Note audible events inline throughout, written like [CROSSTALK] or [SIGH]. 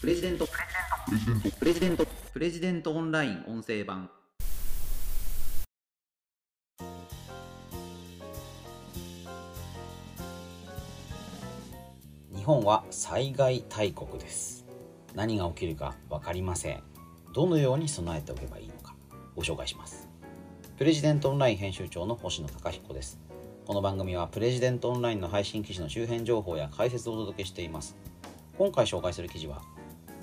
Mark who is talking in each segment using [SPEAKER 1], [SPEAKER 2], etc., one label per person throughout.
[SPEAKER 1] プレジデント。プレジデント。プレジデントオンライン音声版。
[SPEAKER 2] 日本は災害大国です。何が起きるか分かりません。どのように備えておけばいいのか。ご紹介します。プレジデントオンライン編集長の星野貴彦です。この番組はプレジデントオンラインの配信記事の周辺情報や解説をお届けしています。今回紹介する記事は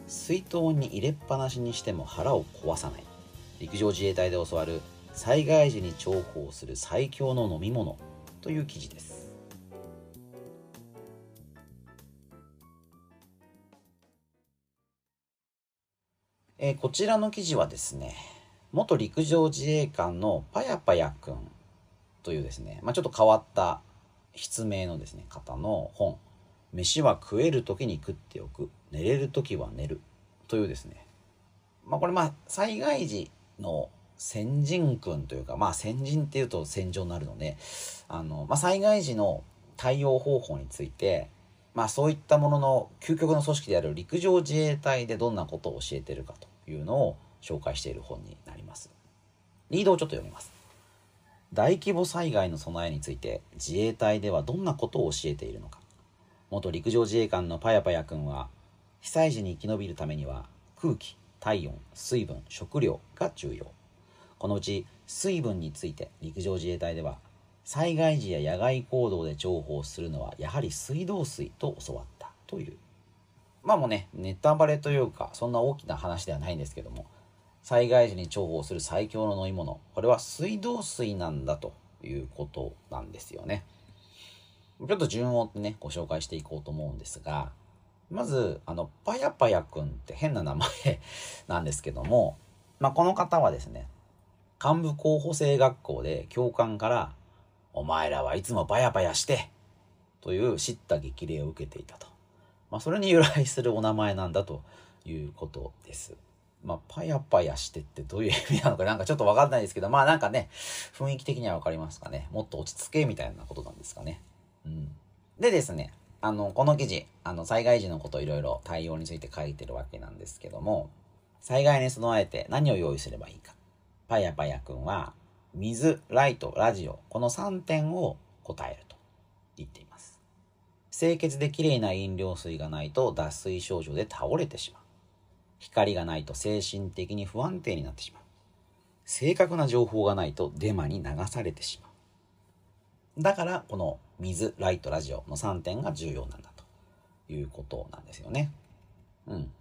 [SPEAKER 2] 水筒に入れっぱなしにしても腹を壊さない。陸上自衛隊で教わる災害時に重宝する最強の飲み物という記事です。えこちらの記事はですね元陸上自衛官のパヤパヤくんというですね、まあ、ちょっと変わった筆名のですね方の本「飯は食える時に食っておく。寝れる時は寝る」というですねまあこれまあ災害時の先人君というかまあ先人っていうと戦場になるのであの、まあ、災害時の対応方法についてまあそういったものの究極の組織である陸上自衛隊でどんなことを教えてるかというのを紹介している本になります。リードをちょっと読みます。大規模災害の備えについて自衛隊ではどんなことを教えているのか。元陸上自衛官のパヤパヤ君は被災時に生き延びるためには空気、体温、水分、食料が重要。このうち水分について陸上自衛隊では災害時や野外行動で重宝するのはやはり水道水と教わったという。まあもうね、ネタバレというかそんな大きな話ではないんですけども災害時に重宝する最強の飲み物これは水道水なんだということなんですよね。ちょっと順を追ってねご紹介していこうと思うんですがまずあのパヤパヤくんって変な名前 [LAUGHS] なんですけども、まあ、この方はですね幹部候補生学校で教官から「お前らはいつもパヤパヤして」という叱咤激励を受けていたと、まあ、それに由来するお名前なんだということです。まあ、パヤパヤしてってどういう意味なのかなんかちょっとわかんないですけど、まあなんかね、雰囲気的にはわかりますかね。もっと落ち着けみたいなことなんですかね。うん。でですね、あの、この記事、あの、災害時のこといろいろ対応について書いてるわけなんですけども、災害に備えて何を用意すればいいか。パヤパヤくんは、水、ライト、ラジオ、この3点を答えると言っています。清潔できれいな飲料水がないと脱水症状で倒れてしまう。光がないと精神的に不安定になってしまう。正確な情報がないとデマに流されてしまう。だから、この水、ライト、ラジオの3点が重要なんだということなんですよね。うん。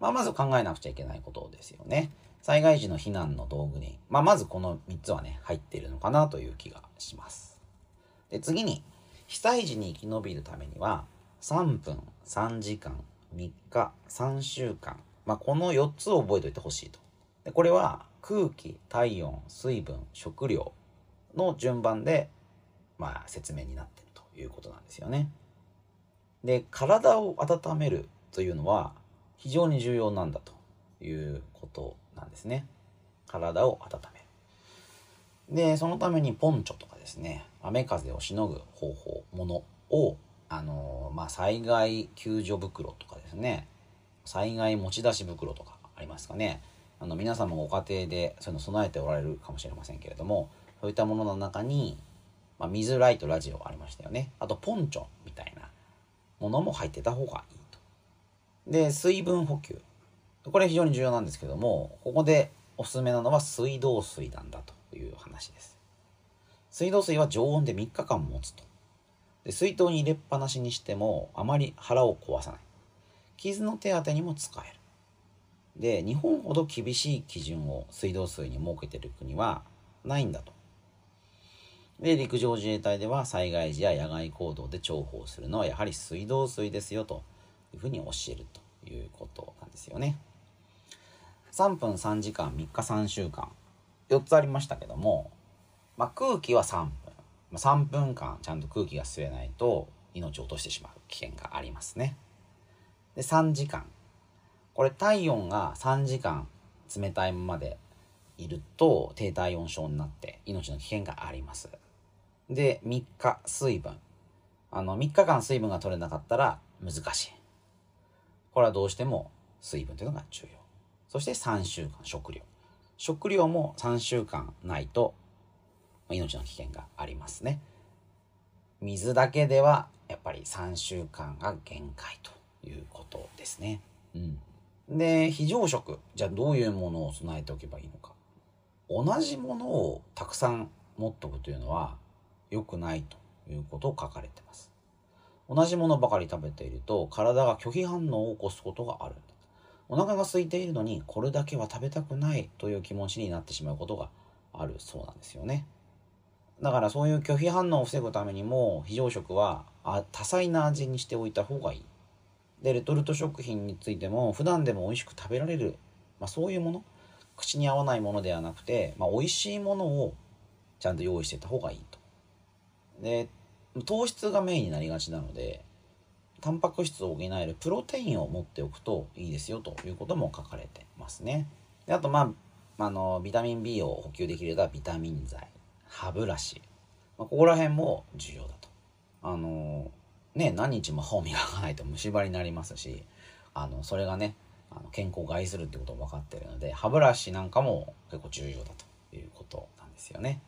[SPEAKER 2] まあ、まず考えなくちゃいけないことですよね。災害時の避難の道具に、まあ、まずこの3つはね、入っているのかなという気がします。で、次に、被災時に生き延びるためには、3分、3時間、3日、3週間、まあ、この4つを覚えておいてほしいと。でこれは空気、体温、水分、食料の順番で、まあ、説明になってるということなんですよね。で、体を温めるというのは非常に重要なんだということなんですね。体を温める。で、そのためにポンチョとかですね、雨風をしのぐ方法、ものを、あのまあ、災害救助袋とかですね、災害持ち出し袋とかありますかね。あの皆さんもご家庭でそういうの備えておられるかもしれませんけれども、そういったものの中に、まあ、水、ライト、ラジオありましたよね。あと、ポンチョみたいなものも入ってた方がいいと。で、水分補給。これ非常に重要なんですけども、ここでおすすめなのは水道水なんだという話です。水道水は常温で3日間持つと。で水筒に入れっぱなしにしてもあまり腹を壊さない。傷の手当にも使える。で、日本ほど厳しい基準を水道水に設けてる国はないんだと。で、陸上自衛隊では災害時や野外行動で重宝するのはやはり水道水ですよというふうに教えるということなんですよね。3分3時間3日3週間4つありましたけども、まあ、空気は3分、まあ、3分間ちゃんと空気が吸えないと命を落としてしまう危険がありますね。で3時間これ体温が3時間冷たいままでいると低体温症になって命の危険があります。で3日水分あの3日間水分が取れなかったら難しい。これはどうしても水分というのが重要。そして3週間食料。食料も3週間ないと命の危険がありますね。水だけではやっぱり3週間が限界ということですね。うん。で、非常食。じゃあどういうものを備えておけばいいのか。同じものをたくさん持っておくというのは良くないということを書かれてます。同じものばかり食べていると体が拒否反応を起こすことがあるんだ。お腹が空いているのにこれだけは食べたくないという気持ちになってしまうことがあるそうなんですよね。だからそういう拒否反応を防ぐためにも非常食は多彩な味にしておいた方がいい。で、レトルト食品についても普段でも美味しく食べられる、まあ、そういうもの、口に合わないものではなくて、まあ、美味しいものをちゃんと用意していた方がいいと。で、糖質がメインになりがちなので、タンパク質を補えるプロテインを持っておくといいですよということも書かれてますね。であと、まあ、あの、ビタミン B を補給できるようなビタミン剤、歯ブラシ、まあ、ここら辺も重要だと。あの、ね、何日も歯を磨かないと [LAUGHS] 虫歯になりますし、あの、それがね、あの健康を害するってことも分かってるので、歯ブラシなんかも結構重要だということなんですよね。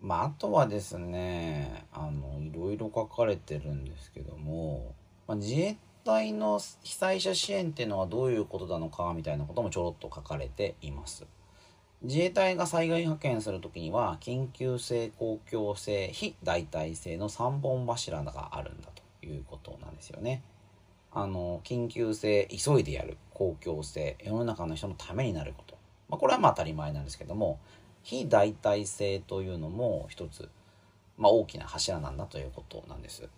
[SPEAKER 2] まあ、あとはですね、あの、いろいろ書かれてるんですけども、まあ、自衛隊の被災者支援っていうのはどういうことなのかみたいなこともちょろっと書かれています。自衛隊が災害派遣するときには、緊急性、公共性、非代替性の3本柱があるんだということなんですよね。あの、緊急性、急いでやる、公共性、世の中の人のためになること。まあ、これはまあ当たり前なんですけども、非代替性というのも一つ、まあ、大きな柱なんだということなんです。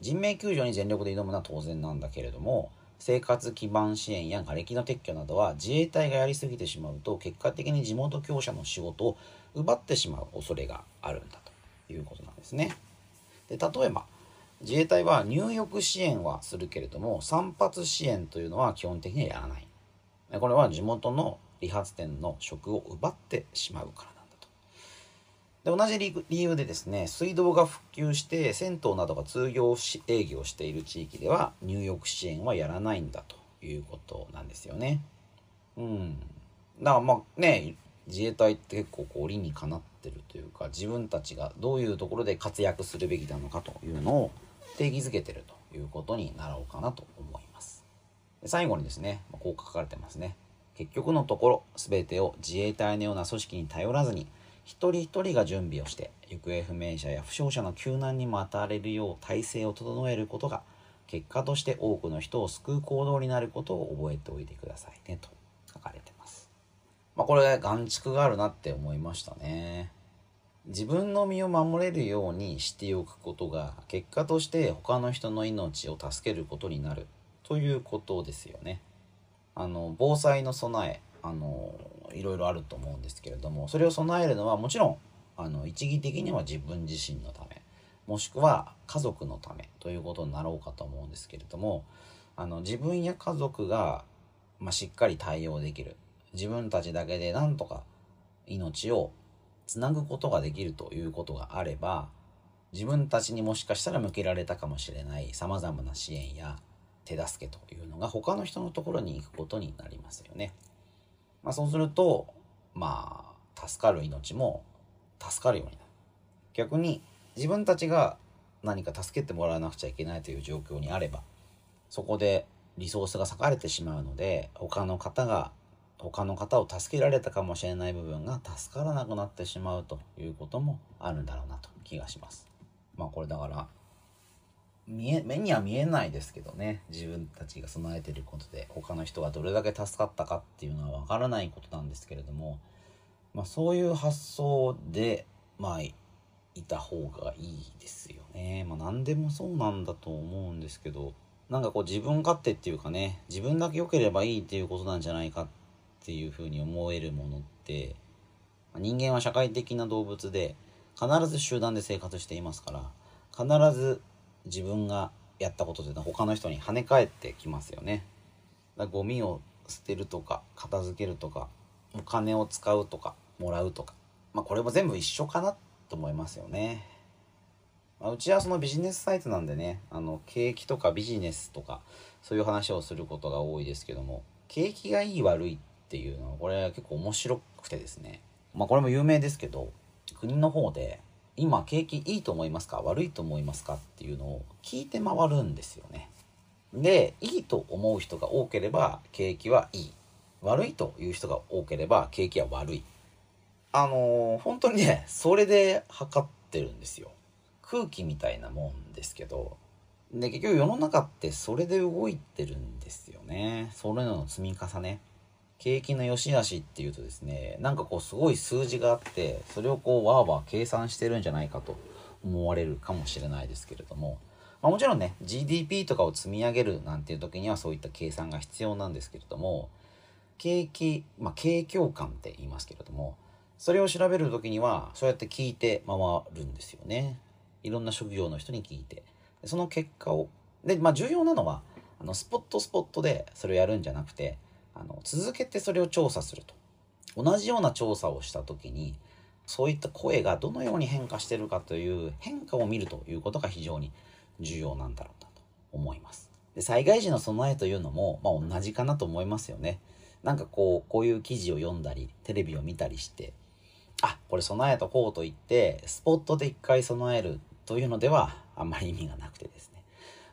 [SPEAKER 2] 人命救助に全力で挑むのは当然なんだけれども、生活基盤支援や瓦礫の撤去などは自衛隊がやりすぎてしまうと結果的に地元強者の仕事を奪ってしまう恐れがあるんだということなんですね。で例えば自衛隊は入浴支援はするけれども散髪支援というのは基本的にはやらない。これは地元の理髪店の職を奪ってしまうからなんだと。で同じ理由でですね水道が復旧して銭湯などが通常営業している地域では入浴支援はやらないんだということなんですよね。うん。だからまあね自衛隊って結構こう理にかなってるというか自分たちがどういうところで活躍するべきなのかというのを定義づけてるということになろうかなと思います。最後にですね、こう書かれてますね。結局のところ全てを自衛隊のような組織に頼らずに一人一人が準備をして行方不明者や負傷者の救難にも当たれるよう体制を整えることが結果として多くの人を救う行動になることを覚えておいてくださいねと書かれてます。まあこれ眼蓄があるなって思いましたね。自分の身を守れるようにしておくことが結果として他の人の命を助けることになるということですよね。あの防災の備えあのいろいろあると思うんですけれどもそれを備えるのはもちろんあの一義的には自分自身のためもしくは家族のためということになろうかと思うんですけれどもあの自分や家族が、まあ、しっかり対応できる自分たちだけでなんとか命をつなぐことができるということがあれば自分たちにもしかしたら向けられたかもしれないさまざまな支援や手助けというのが他の人のところに行くことになりますよね。まあ、そうすると、まあ、助かる命も助かるようになる。逆に自分たちが何か助けてもらわなくちゃいけないという状況にあれば、そこでリソースが割かれてしまうので、他の方が、他の方を助けられたかもしれない部分が助からなくなってしまうということもあるんだろうなと気がします。まあこれだから見え目には見えないですけどね自分たちが備えてることで他の人がどれだけ助かったかっていうのは分からないことなんですけれども、まあ、そういう発想でまあいた方がいいですよね。まあ、何でもそうなんだと思うんですけどなんかこう自分勝手っていうかね自分だけ良ければいいっていうことなんじゃないかっていうふうに思えるものって人間は社会的な動物で必ず集団で生活していますから必ず自分がやったことというのは他の人に跳ね返ってきますよね。だゴミを捨てるとか片付けるとかお金を使うとかもらうとかまあこれも全部一緒かなと思いますよね。まあうちはそのビジネスサイトなんでねあの景気とかビジネスとかそういう話をすることが多いですけども景気がいい悪いっていうのはこれは結構面白くてですねまあこれも有名ですけど国の方で今景気いいと思いますか？悪いと思いますか？っていうのを聞いて回るんですよね。でいいと思う人が多ければ景気はいい。悪いという人が多ければ景気は悪い。あのー本当にねそれで測ってるんですよ。空気みたいなもんですけど。で結局世の中ってそれで動いてるんですよね。それの積み重ね。景気の良し悪しっていうとですねなんかこうすごい数字があってそれをこうわーわー計算してるんじゃないかと思われるかもしれないですけれども、まあ、もちろんね GDP とかを積み上げるなんていう時にはそういった計算が必要なんですけれども景気、まあ、景況感って言いますけれどもそれを調べる時にはそうやって聞いて回るんですよね。いろんな職業の人に聞いて。その結果をで、まあ、重要なのはあのスポットスポットでそれをやるんじゃなくてあの続けてそれを調査すると同じような調査をした時にそういった声がどのように変化してるかという変化を見るということが非常に重要なんだろうなと思います。で災害時の備えというのも、まあ、同じかなと思いますよね。なんかこうこういう記事を読んだりテレビを見たりしてあこれ備えとこうと言ってスポットで一回備えるというのではあんまり意味がなくてですね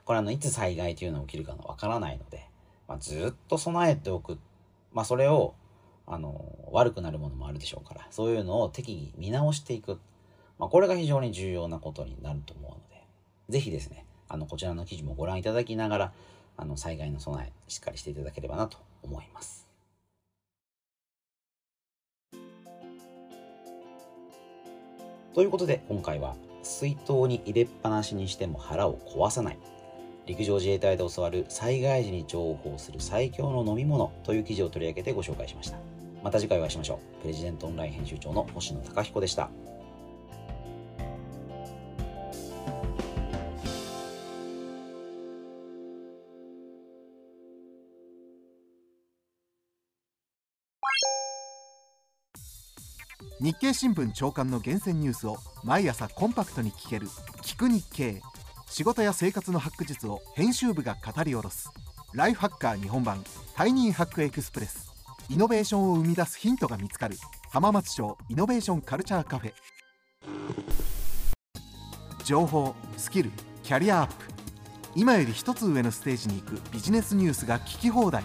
[SPEAKER 2] これあのいつ災害というのが起きるかのわからないので、まあ、ずっと備えておく、まあ、それをあの悪くなるものもあるでしょうから。そういうのを適宜見直していく、まあ、これが非常に重要なことになると思うので。ぜひですねあのこちらの記事もご覧いただきながらあの災害の備えしっかりしていただければなと思います。ということで今回は水筒に入れっぱなしにしても腹を壊さない。陸上自衛隊で教わる災害時に重宝する最強の飲み物という記事を取り上げてご紹介しました。また次回お会いしましょう。プレジデントオンライン編集長の星野貴彦でした。
[SPEAKER 3] 日経新聞長官の厳選ニュースを毎朝コンパクトに聞ける「聞く日経」仕事や生活のハック術を編集部が語り下ろす。ライフハッカー日本版タイニーハックエクスプレス。イノベーションを生み出すヒントが見つかる。浜松町イノベーションカルチャーカフェ。情報スキルキャリアアップ。今より一つ上のステージに行くビジネスニュースが聞き放題。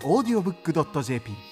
[SPEAKER 3] audiobook.jp